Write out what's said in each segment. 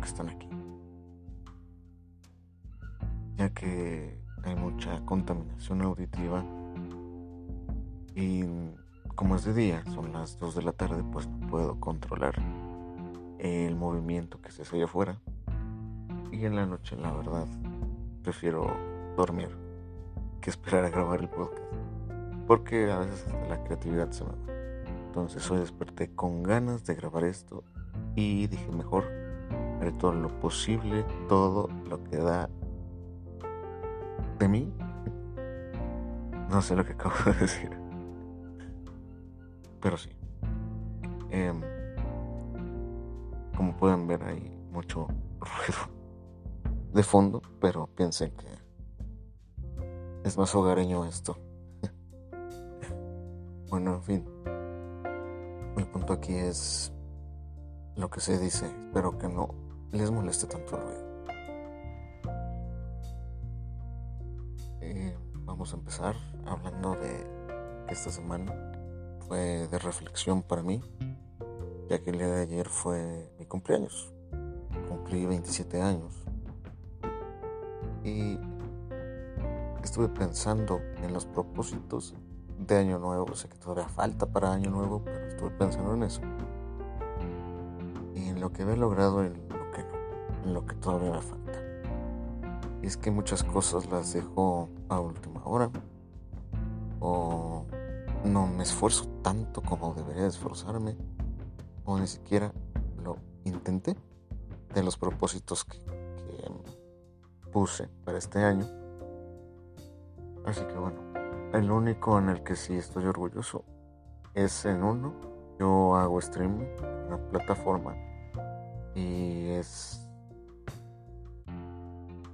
que están aquí. Ya que hay mucha contaminación auditiva y como es de día, son las 2 de la tarde, pues no puedo controlar el movimiento que se hace afuera. Y en la noche, la verdad, prefiero dormir que esperar a grabar el podcast. Porque a veces la creatividad se me va. Entonces hoy desperté con ganas de grabar esto y dije mejor todo lo posible, todo lo que da de mí. No sé lo que acabo de decir. Pero sí. Em, como pueden ver hay mucho ruido de fondo, pero pensé que es más hogareño esto. bueno, en fin. El punto aquí es lo que se dice. Espero que no les moleste tanto el ruido. Eh, vamos a empezar hablando de esta semana. Fue de reflexión para mí, ya que el día de ayer fue mi cumpleaños. Cumplí 27 años. Y estuve pensando en los propósitos de Año Nuevo. Sé que todavía falta para Año Nuevo, pero estuve pensando en eso. Y en lo que he logrado en lo que todavía me falta. Es que muchas cosas las dejo a última hora. O no me esfuerzo tanto como debería esforzarme. O ni siquiera lo intenté de los propósitos que, que puse para este año Así que bueno, el único en el que sí estoy orgulloso es en uno. Yo hago streaming en una plataforma y es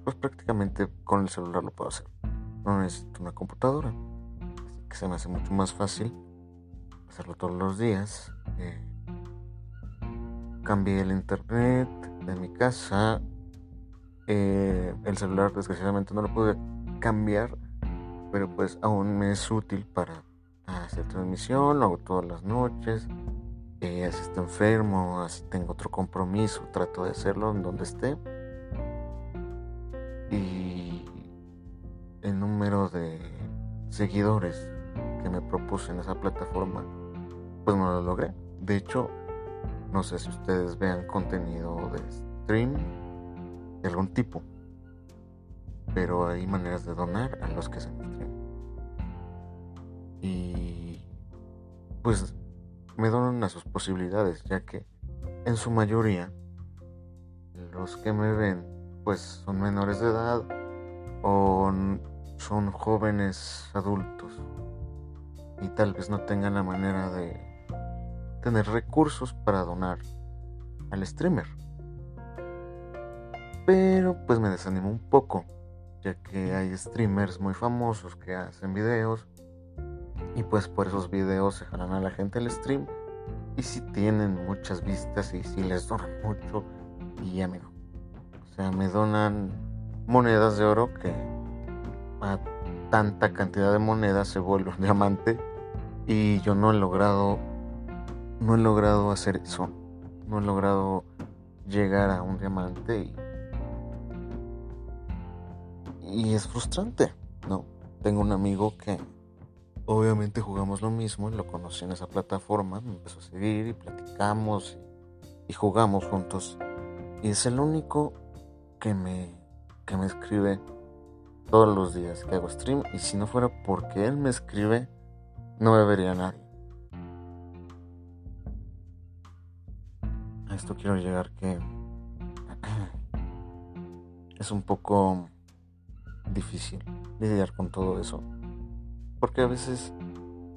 pues prácticamente con el celular lo puedo hacer. No necesito una computadora, así que se me hace mucho más fácil hacerlo todos los días. Eh, cambié el internet de mi casa. Eh, el celular desgraciadamente no lo pude cambiar pero pues aún me es útil para hacer transmisión, lo hago todas las noches. Eh, si estoy enfermo, si tengo otro compromiso, trato de hacerlo en donde esté. Y el número de seguidores que me propuse en esa plataforma, pues no lo logré. De hecho, no sé si ustedes vean contenido de stream de algún tipo, pero hay maneras de donar a los que se me y pues me donan a sus posibilidades, ya que en su mayoría los que me ven pues son menores de edad o son jóvenes adultos y tal vez no tengan la manera de tener recursos para donar al streamer. Pero pues me desanimo un poco, ya que hay streamers muy famosos que hacen videos y pues por esos videos se jalan a la gente al stream. Y si tienen muchas vistas y si les donan mucho. Y ya me O sea, me donan monedas de oro que a tanta cantidad de monedas se vuelve un diamante. Y yo no he logrado. No he logrado hacer eso. No he logrado llegar a un diamante y. Y es frustrante, ¿no? Tengo un amigo que obviamente jugamos lo mismo, lo conocí en esa plataforma, me empezó a seguir y platicamos y, jugamos juntos. Y es el único que me, que me escribe todos los días que hago stream. Y si no fuera porque él me escribe, no me vería nadie. A esto quiero llegar que es un poco difícil lidiar con todo eso porque a veces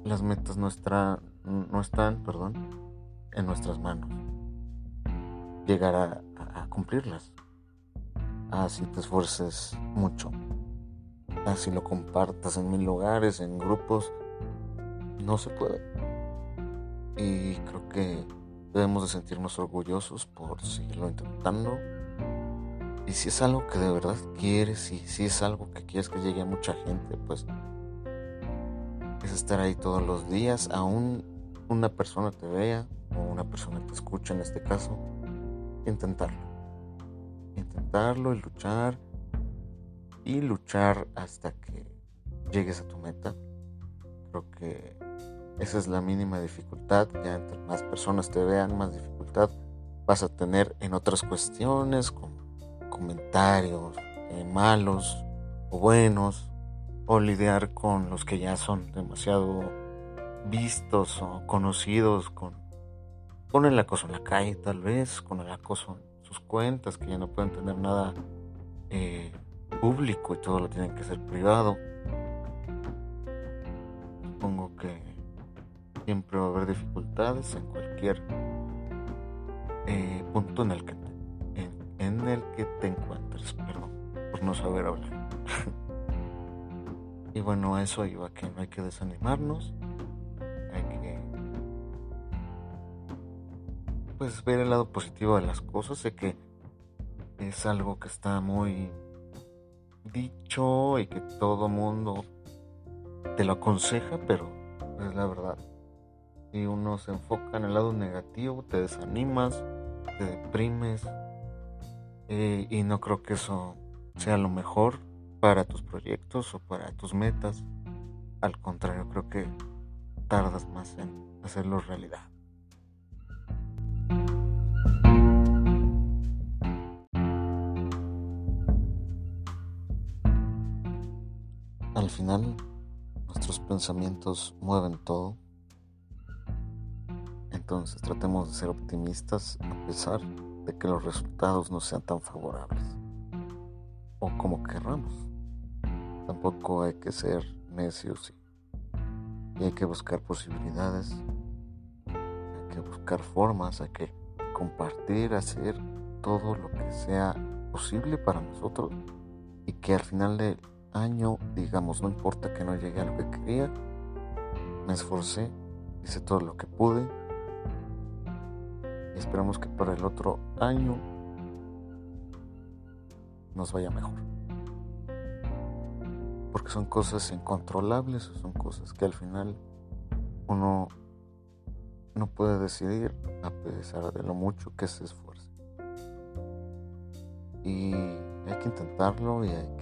las metas no, no están perdón, en nuestras manos. Llegar a, cumplirlas. Así te esfuerces mucho. Así lo compartas en mil lugares, en grupos. No se puede. Y creo que debemos de sentirnos orgullosos por seguirlo intentando. Y si es algo que de verdad quieres y si es algo que quieres que llegue a mucha gente, pues es estar ahí todos los días, aún una persona te vea o una persona te escucha en este caso, intentarlo. Intentarlo y luchar y luchar hasta que llegues a tu meta. Creo que esa es la mínima dificultad. Ya entre más personas te vean, más dificultad vas a tener en otras cuestiones como comentarios eh, malos o buenos o lidiar con los que ya son demasiado vistos o conocidos con, con el acoso en la calle tal vez, con el acoso sus cuentas que ya no pueden tener nada eh, público y todo lo tienen que ser privado. Supongo que siempre va a haber dificultades en cualquier eh, punto en el que te, en, el que te encuentres, perdón, por no saber hablar. y bueno, eso iba que no hay que desanimarnos, pues ver el lado positivo de las cosas, sé que es algo que está muy dicho y que todo mundo te lo aconseja, pero es la verdad. Si uno se enfoca en el lado negativo, te desanimas, te deprimes eh, y no creo que eso sea lo mejor para tus proyectos o para tus metas. Al contrario, creo que tardas más en hacerlo realidad. Al final, nuestros pensamientos mueven todo. Entonces tratemos de ser optimistas a pesar de que los resultados no sean tan favorables o como querramos. Tampoco hay que ser necios y hay que buscar posibilidades, hay que buscar formas, hay que compartir, hacer todo lo que sea posible para nosotros y que al final de año, digamos, no importa que no llegue a lo que quería, me esforcé, hice todo lo que pude y esperamos que para el otro año nos vaya mejor. Porque son cosas incontrolables, son cosas que al final uno no puede decidir a pesar de lo mucho que se esfuerce. Y hay que intentarlo y hay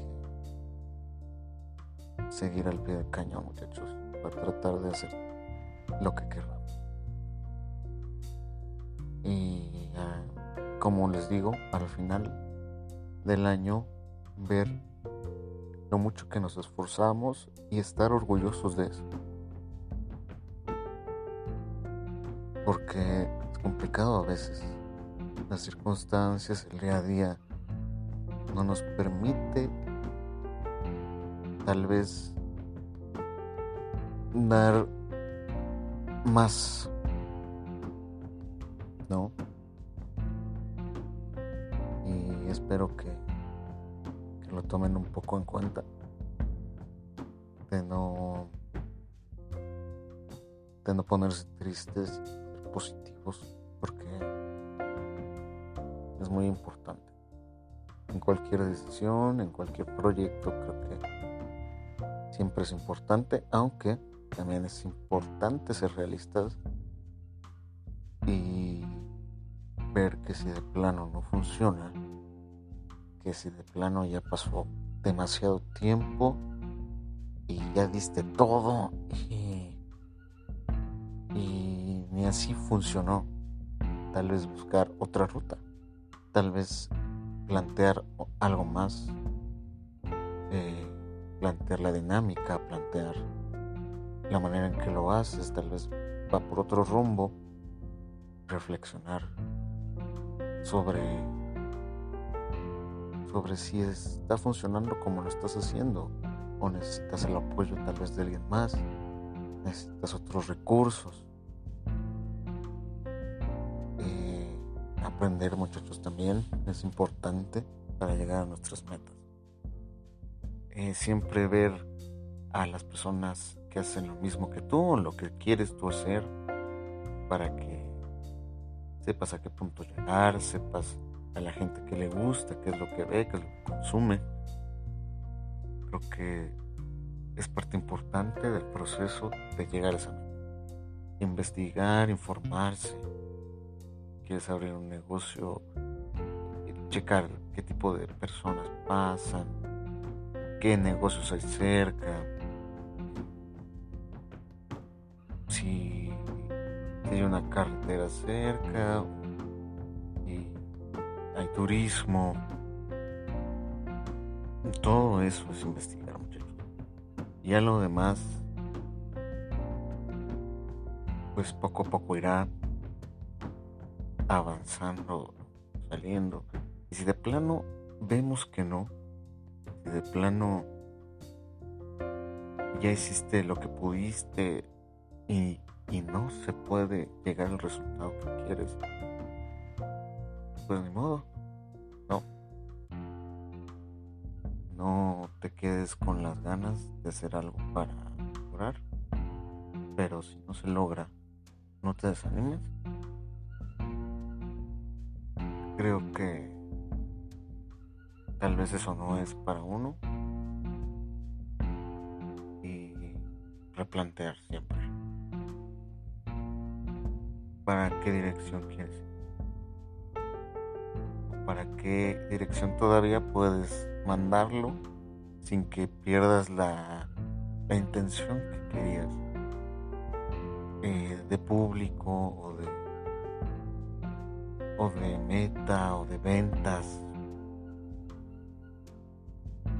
seguir al pie del cañón, muchachos, para tratar de hacer lo que queramos. Y como les digo, al final del año, ver lo mucho que nos esforzamos y estar orgullosos de eso. Porque es complicado a veces. Las circunstancias, el día a día, no nos permite tal vez dar más, ¿no? Y espero que, lo tomen un poco en cuenta, de no, de no ponerse tristes, positivos, porque es muy importante. En cualquier decisión, en cualquier proyecto, creo que siempre es importante, aunque también es importante ser realistas y ver que si de plano no funciona, que si de plano ya pasó demasiado tiempo y ya diste todo y, ni así funcionó, tal vez buscar otra ruta, tal vez plantear algo más. Eh, plantear la dinámica, plantear la manera en que lo haces, tal vez va por otro rumbo, reflexionar sobre sobre si está funcionando como lo estás haciendo o necesitas el apoyo tal vez de alguien más, necesitas otros recursos. Eh, aprender muchachos también es importante para llegar a nuestras metas. Eh, siempre ver a las personas que hacen lo mismo que tú, lo que quieres tú hacer, para que sepas a qué punto llegar, sepas a la gente que le gusta, qué es lo que ve, qué es lo que consume. Creo que es parte importante del proceso de llegar a esa meta. Investigar, informarse. Quieres abrir un negocio, checar qué tipo de personas pasan, qué negocios hay cerca, si hay una carretera cerca y hay turismo. Todo eso es investigar, muchachos. Y a lo demás, pues poco a poco irá avanzando, saliendo. Y si de plano vemos que no, de plano ya hiciste lo que pudiste y, y no se puede llegar al resultado que quieres, pues ni modo, no. No te quedes con las ganas de hacer algo para mejorar, pero si no se logra, no te desanimes. Creo que tal vez eso no es para uno. Y replantear siempre. Para qué dirección quieres para qué dirección todavía puedes mandarlo sin que pierdas la, la intención que querías eh, de público o de o de meta o de ventas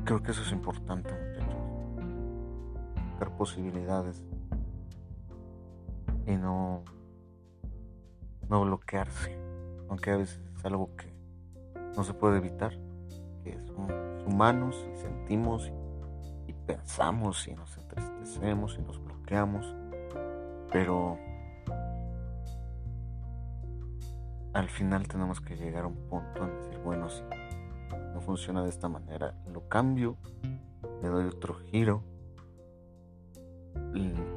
creo que eso es importante muchachos. Dar posibilidades. Y no no bloquearse, aunque a veces es algo que no se puede evitar, que somos humanos y sentimos y, pensamos y nos entristecemos y nos bloqueamos, pero al final tenemos que llegar a un punto en decir, bueno, si no funciona de esta manera, lo cambio, le doy otro giro,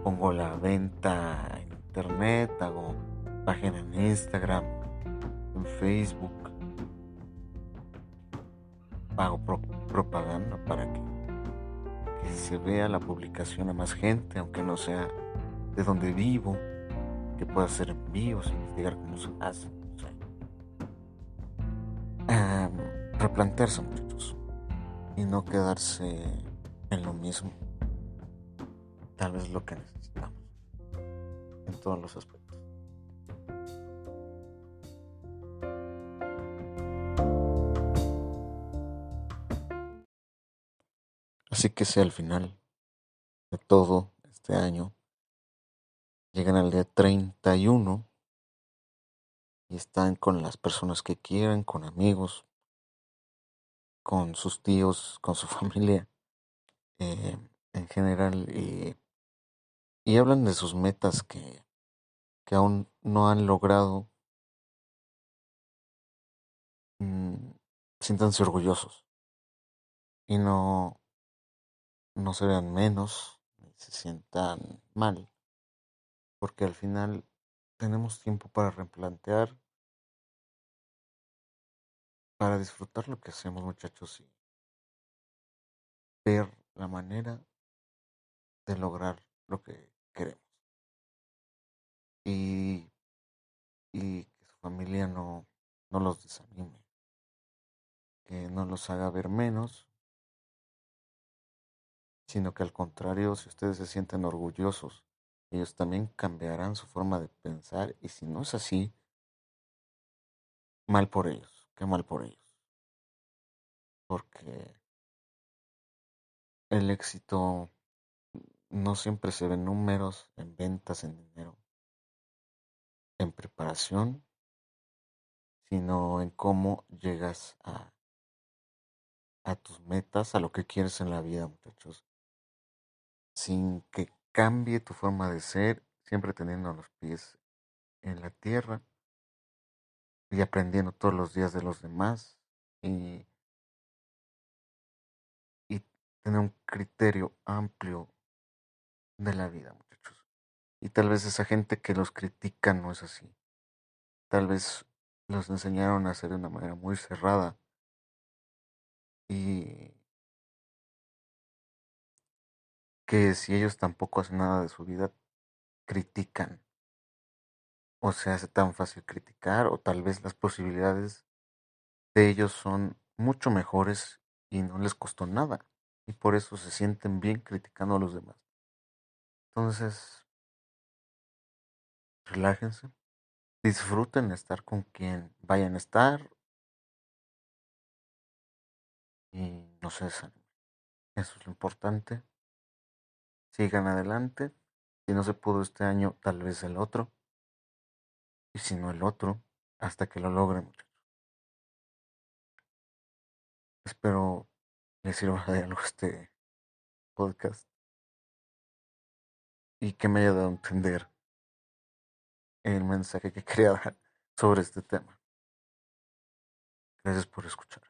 pongo la venta en internet, hago página en Instagram, en Facebook. Pago propaganda para que, se vea la publicación a más gente, aunque no sea de donde vivo, que pueda hacer envíos, investigar cómo se hace. Replantearse muchachos y no quedarse en lo mismo. Tal vez lo que necesitamos en todos los aspectos. Así que sea al final de todo este año, llegan al día 31 y están con las personas que quieran, con amigos, con sus tíos, con su familia eh, en general y, hablan de sus metas que, que aún no han logrado. Mm, siéntanse orgullosos y no no se vean menos ni se sientan mal, porque al final tenemos tiempo para replantear, para disfrutar lo que hacemos muchachos y ver la manera de lograr lo que queremos. Y, y que su familia no, no los desanime, que no los haga ver menos sino que al contrario, si ustedes se sienten orgullosos, ellos también cambiarán su forma de pensar y si no es así, mal por ellos, qué mal por ellos. Porque el éxito no siempre se ve en números, en ventas, en dinero, en preparación, sino en cómo llegas a, a tus metas, a lo que quieres en la vida, muchachos sin que cambie tu forma de ser, siempre teniendo los pies en la tierra y aprendiendo todos los días de los demás y, y tener un criterio amplio de la vida, muchachos. Y tal vez esa gente que los critica no es así. Tal vez los enseñaron a hacer de una manera muy cerrada y que si ellos tampoco hacen nada de su vida, critican. O se hace tan fácil criticar, o tal vez las posibilidades de ellos son mucho mejores y no les costó nada. Y por eso se sienten bien criticando a los demás. Entonces, relájense, disfruten estar con quien vayan a estar y no se desanimen. Eso es lo importante. Sigan adelante. Si no se pudo este año, tal vez el otro. Y si no el otro, hasta que lo logren, muchachos. Espero les sirva de algo este podcast y que me haya dado a entender el mensaje que quería dar sobre este tema. Gracias por escuchar.